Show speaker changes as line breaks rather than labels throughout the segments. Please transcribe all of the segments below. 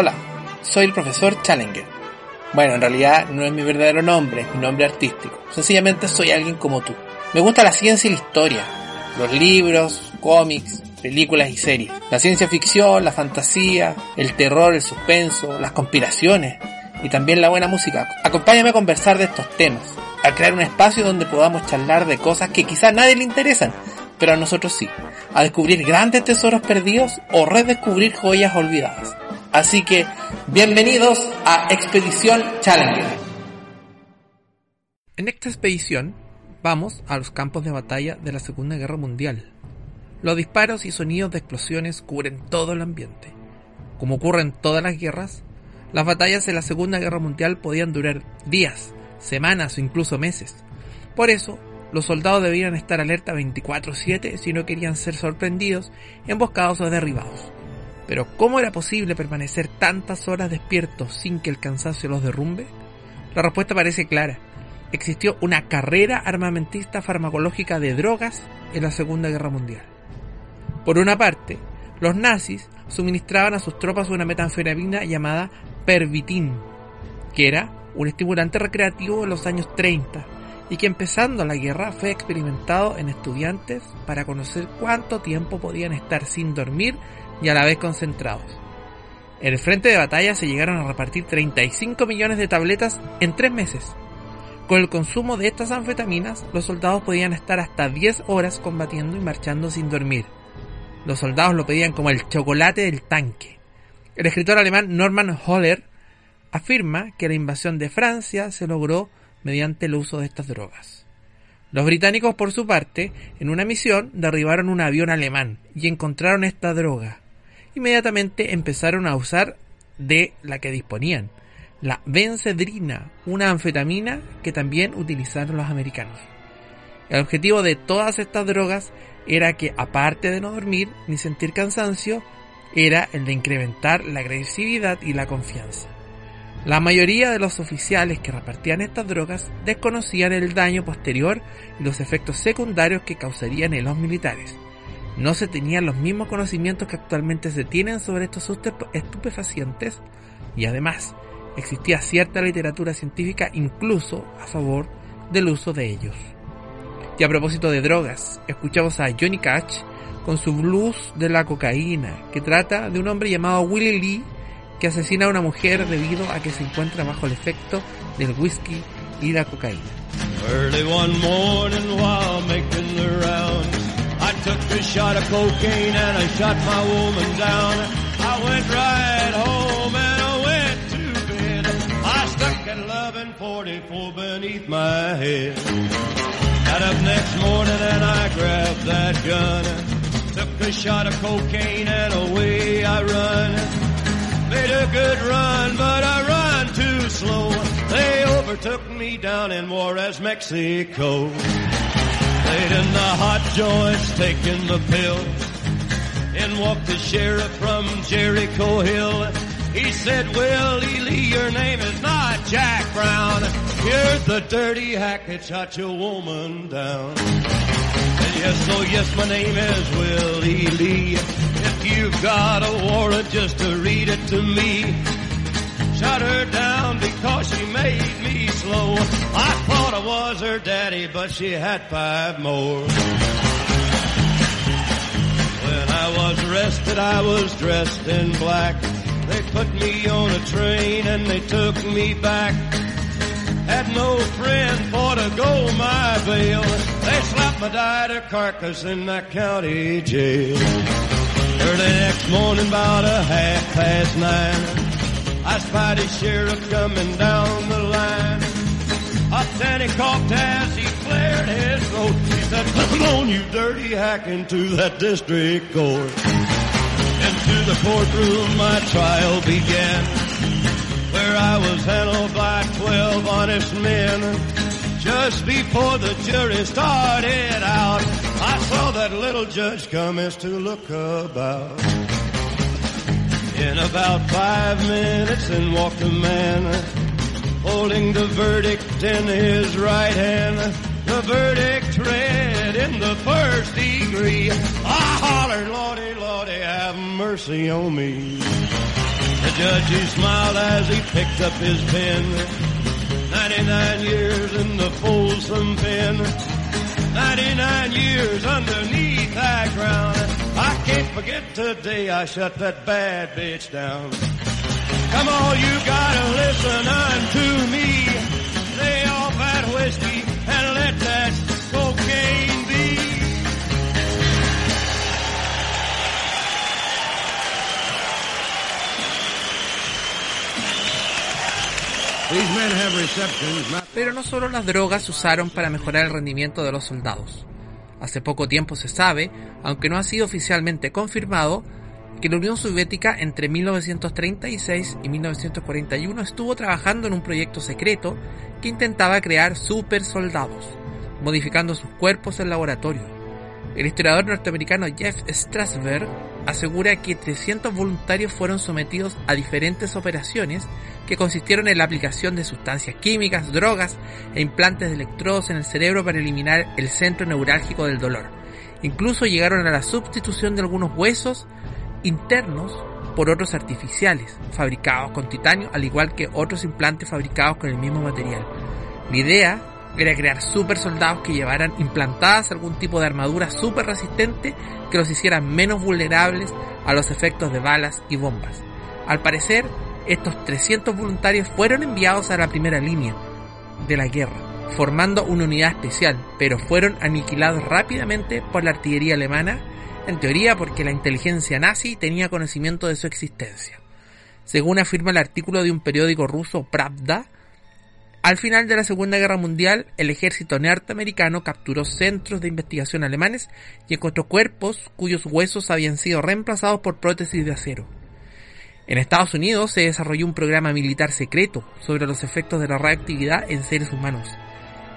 Hola, soy el profesor Challenger. Bueno, en realidad no es mi verdadero nombre, mi nombre artístico. Sencillamente soy alguien como tú. Me gusta la ciencia y la historia, los libros, cómics, películas y series. La ciencia ficción, la fantasía, el terror, el suspenso, las conspiraciones y también la buena música. Acompáñame a conversar de estos temas, a crear un espacio donde podamos charlar de cosas que quizá a nadie le interesan, pero a nosotros sí, a descubrir grandes tesoros perdidos o redescubrir joyas olvidadas. Así que, bienvenidos a Expedición Challenger. En esta expedición vamos a los campos de batalla de la Segunda Guerra Mundial. Los disparos y sonidos de explosiones cubren todo el ambiente. Como ocurre en todas las guerras, las batallas en la Segunda Guerra Mundial podían durar días, semanas o incluso meses. Por eso, los soldados debían estar alerta 24/7 si no querían ser sorprendidos, emboscados o derribados. Pero ¿cómo era posible permanecer tantas horas despiertos sin que el cansancio los derrumbe? La respuesta parece clara. Existió una carrera armamentista farmacológica de drogas en la Segunda Guerra Mundial. Por una parte, los nazis suministraban a sus tropas una metanfetamina llamada pervitin, que era un estimulante recreativo en los años 30 y que empezando la guerra fue experimentado en estudiantes para conocer cuánto tiempo podían estar sin dormir y a la vez concentrados. En el frente de batalla se llegaron a repartir 35 millones de tabletas en tres meses. Con el consumo de estas anfetaminas, los soldados podían estar hasta 10 horas combatiendo y marchando sin dormir. Los soldados lo pedían como el chocolate del tanque. El escritor alemán Norman Holler afirma que la invasión de Francia se logró mediante el uso de estas drogas. Los británicos, por su parte, en una misión derribaron un avión alemán y encontraron esta droga. Inmediatamente empezaron a usar de la que disponían, la benzedrina, una anfetamina que también utilizaron los americanos. El objetivo de todas estas drogas era que, aparte de no dormir ni sentir cansancio, era el de incrementar la agresividad y la confianza. La mayoría de los oficiales que repartían estas drogas desconocían el daño posterior y los efectos secundarios que causarían en los militares. No se tenían los mismos conocimientos que actualmente se tienen sobre estos estupefacientes y además existía cierta literatura científica incluso a favor del uso de ellos. Y a propósito de drogas, escuchamos a Johnny Cash con su blues de la cocaína, que trata de un hombre llamado Willie Lee que asesina a una mujer debido a que se encuentra bajo el efecto del whisky y la cocaína. Took a shot of cocaine and I shot my woman down. I went right home and I went to bed. I stuck at 1144 beneath my head. Got up next morning and I grabbed that gun. Took a shot of cocaine and away I run. Made a good run, but I run too slow. They overtook me down in Juarez, Mexico. Laid in the hot joints, taking the pills. In walked the sheriff from Jericho Hill. He said, Willie Lee, your name is not Jack Brown. You're the dirty hack that shot your woman down. And yes, oh yes, my name is Willie Lee. If you've got a warrant just to read it to me. Shut her down because she made me slow. I I was her daddy, but she had five more. When I was arrested, I was dressed in black. They put me on a train and they took me back. Had no friend for to go my bail. They slapped my died carcass in that county jail. Early next morning, about a half past nine, I spied a sheriff coming down the line. Then he coughed as he cleared his throat. He said, come on, you dirty hack, into that district court. Into the courtroom my trial began, where I was handled by twelve honest men. Just before the jury started out, I saw that little judge come as to look about. In about five minutes, and walked a man, holding the verdict in his right hand. The verdict read in the first degree. I hollered, Lordy, Lordy, have mercy on me.
The judge he smiled as he picked up his pen. 99 years in the Folsom pen. 99 years underneath that ground. I can't forget today I shut that bad bitch down. Come on, you gotta listen unto me. Lay off that whiskey and let that cocaine be.
These men have receptions,
Pero no solo las drogas se usaron para mejorar el rendimiento de los soldados. Hace poco tiempo se sabe, aunque no ha sido oficialmente confirmado, que la Unión Soviética entre 1936 y 1941 estuvo trabajando en un proyecto secreto que intentaba crear super soldados, modificando sus cuerpos en laboratorio. El historiador norteamericano Jeff Strasberg asegura que 300 voluntarios fueron sometidos a diferentes operaciones que consistieron en la aplicación de sustancias químicas, drogas e implantes de electrodos en el cerebro para eliminar el centro neurálgico del dolor. Incluso llegaron a la sustitución de algunos huesos internos por otros artificiales, fabricados con titanio, al igual que otros implantes fabricados con el mismo material. La idea era crear super soldados que llevaran implantadas algún tipo de armadura super resistente que los hiciera menos vulnerables a los efectos de balas y bombas. Al parecer, estos 300 voluntarios fueron enviados a la primera línea de la guerra, formando una unidad especial, pero fueron aniquilados rápidamente por la artillería alemana, en teoría porque la inteligencia nazi tenía conocimiento de su existencia. Según afirma el artículo de un periódico ruso Pravda, al final de la Segunda Guerra Mundial, el ejército norteamericano capturó centros de investigación alemanes y encontró cuerpos cuyos huesos habían sido reemplazados por prótesis de acero. En Estados Unidos se desarrolló un programa militar secreto sobre los efectos de la radioactividad en seres humanos.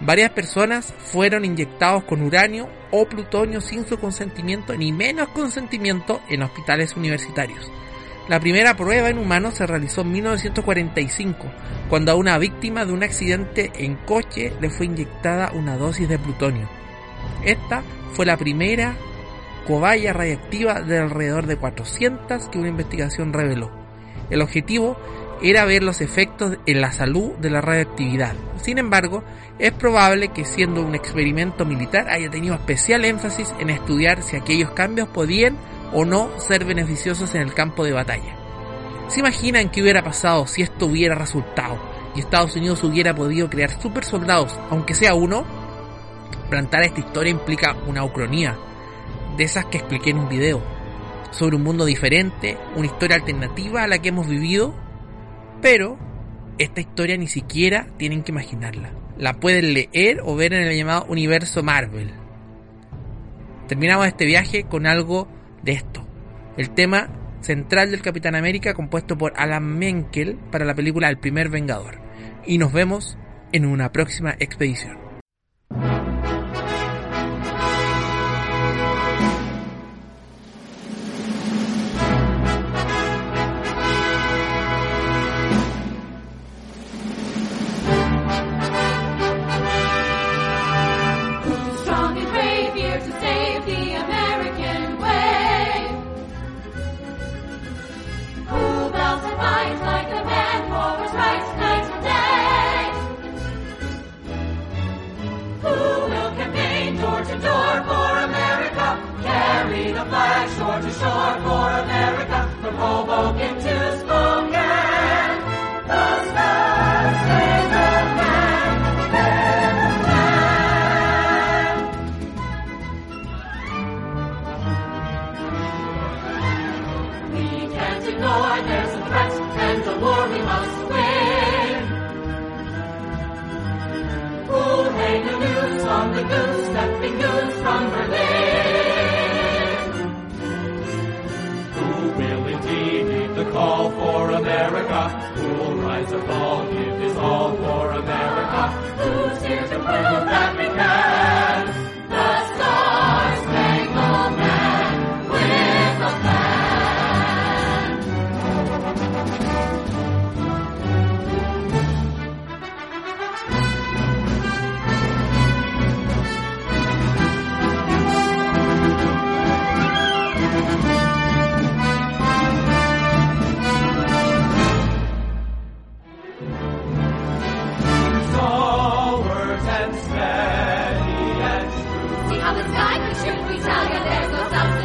Varias personas fueron inyectados con uranio o plutonio sin su consentimiento ni menos consentimiento en hospitales universitarios. La primera prueba en humanos se realizó en 1945, cuando a una víctima de un accidente en coche le fue inyectada una dosis de plutonio. Esta fue la primera cobaya radiactiva de alrededor de 400 que una investigación reveló. El objetivo era ver los efectos en la salud de la radioactividad. Sin embargo, es probable que siendo un experimento militar haya tenido especial énfasis en estudiar si aquellos cambios podían o no ser beneficiosos en el campo de batalla. ¿Se imaginan qué hubiera pasado si esto hubiera resultado y Estados Unidos hubiera podido crear super soldados, aunque sea uno? Plantar esta historia implica una ucronía, de esas que expliqué en un video, sobre un mundo diferente, una historia alternativa a la que hemos vivido, pero esta historia ni siquiera tienen que imaginarla. La pueden leer o ver en el llamado universo Marvel. Terminamos este viaje con algo de esto. El tema central del Capitán América compuesto por Alan Menkel para la película El primer Vengador. Y nos vemos en una próxima expedición.
America?
Who will rise fall, give his all for America?
Who's here to prove that steady and true. See how the sky can shoot, we tell you there's no substitute.